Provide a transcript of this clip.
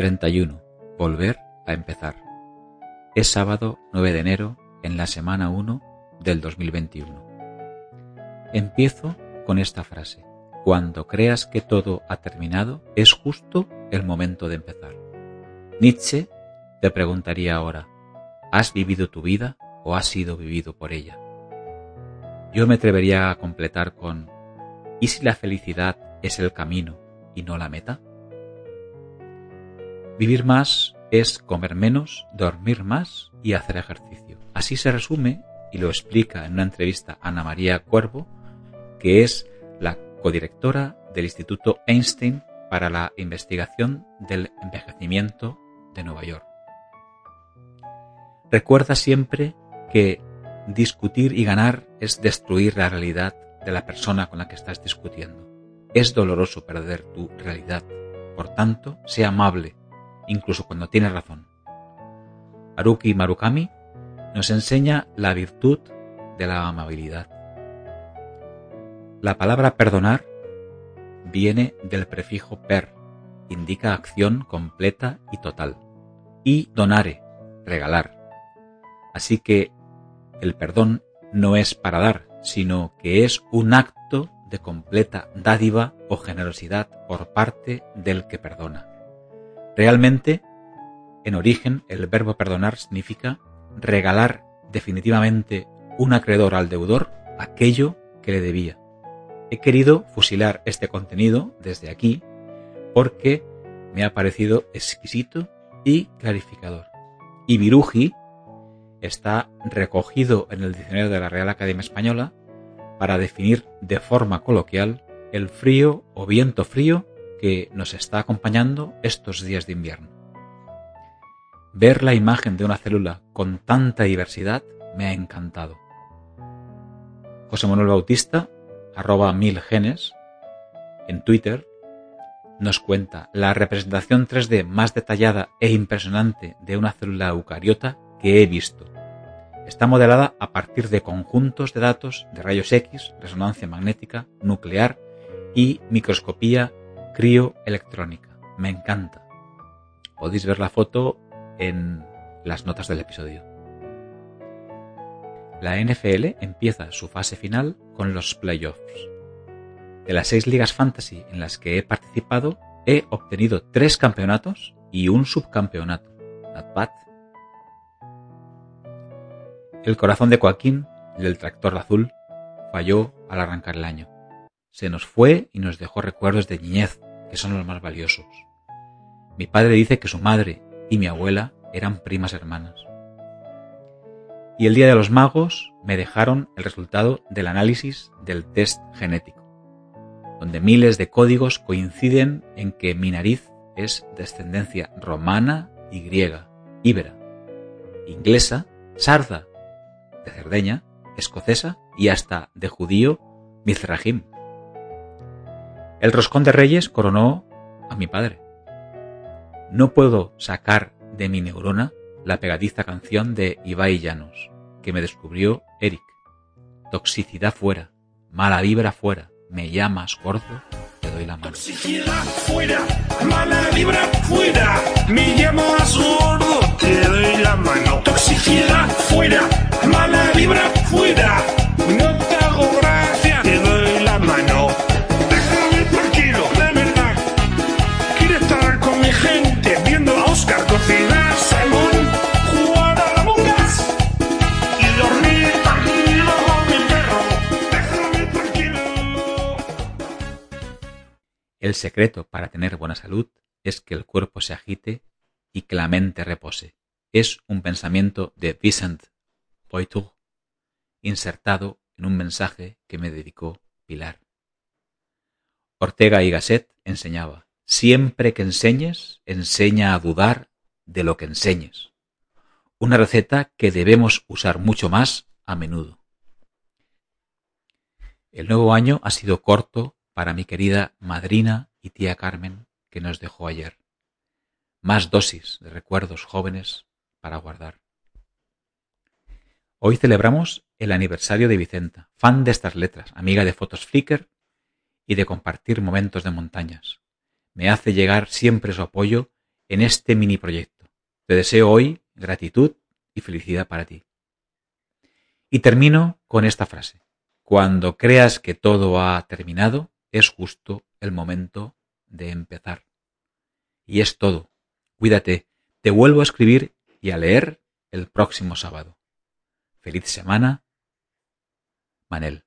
31. Volver a empezar. Es sábado 9 de enero en la semana 1 del 2021. Empiezo con esta frase. Cuando creas que todo ha terminado, es justo el momento de empezar. Nietzsche te preguntaría ahora, ¿has vivido tu vida o has sido vivido por ella? Yo me atrevería a completar con, ¿y si la felicidad es el camino y no la meta? Vivir más es comer menos, dormir más y hacer ejercicio. Así se resume y lo explica en una entrevista a Ana María Cuervo, que es la codirectora del Instituto Einstein para la investigación del envejecimiento de Nueva York. Recuerda siempre que discutir y ganar es destruir la realidad de la persona con la que estás discutiendo. Es doloroso perder tu realidad. Por tanto, sea amable, incluso cuando tienes razón. Haruki Marukami nos enseña la virtud de la amabilidad. La palabra perdonar viene del prefijo per, indica acción completa y total, y donare, regalar. Así que el perdón no es para dar, sino que es un acto de completa dádiva o generosidad por parte del que perdona. Realmente, en origen, el verbo perdonar significa regalar definitivamente un acreedor al deudor aquello que le debía. He querido fusilar este contenido desde aquí porque me ha parecido exquisito y clarificador. Y Viruji está recogido en el diccionario de la Real Academia Española para definir de forma coloquial el frío o viento frío que nos está acompañando estos días de invierno. Ver la imagen de una célula con tanta diversidad me ha encantado. José Manuel Bautista, arroba mil genes, en Twitter, nos cuenta la representación 3D más detallada e impresionante de una célula eucariota que he visto. Está modelada a partir de conjuntos de datos de rayos X, resonancia magnética, nuclear y microscopía crioelectrónica. Me encanta. Podéis ver la foto en las notas del episodio. La NFL empieza su fase final con los playoffs. De las seis ligas fantasy en las que he participado, he obtenido tres campeonatos y un subcampeonato. Not bad. El corazón de Joaquín, el del tractor azul, falló al arrancar el año. Se nos fue y nos dejó recuerdos de niñez, que son los más valiosos. Mi padre dice que su madre y mi abuela eran primas hermanas. Y el día de los magos me dejaron el resultado del análisis del test genético, donde miles de códigos coinciden en que mi nariz es descendencia romana y griega, íbera, inglesa, sarda, de Cerdeña, escocesa y hasta de judío Mizrahim. El roscón de reyes coronó a mi padre. No puedo sacar de mi neurona la pegadiza canción de Ibai Llanos, que me descubrió Eric. Toxicidad fuera, mala vibra fuera, me llamas gordo, te doy la mano. Toxicidad fuera, mala vibra fuera, me llamas gordo, te doy la mano. Toxicidad fuera, mala vibra fuera, El secreto para tener buena salud es que el cuerpo se agite y que la mente repose. Es un pensamiento de Vincent Poitou, insertado en un mensaje que me dedicó Pilar. Ortega y Gasset enseñaba, siempre que enseñes, enseña a dudar de lo que enseñes. Una receta que debemos usar mucho más a menudo. El nuevo año ha sido corto para mi querida madrina y tía Carmen que nos dejó ayer. Más dosis de recuerdos jóvenes para guardar. Hoy celebramos el aniversario de Vicenta, fan de estas letras, amiga de fotos Flickr y de compartir momentos de montañas. Me hace llegar siempre su apoyo en este mini proyecto. Te deseo hoy gratitud y felicidad para ti. Y termino con esta frase. Cuando creas que todo ha terminado, es justo el momento de empezar. Y es todo. Cuídate. Te vuelvo a escribir y a leer el próximo sábado. Feliz semana. Manel.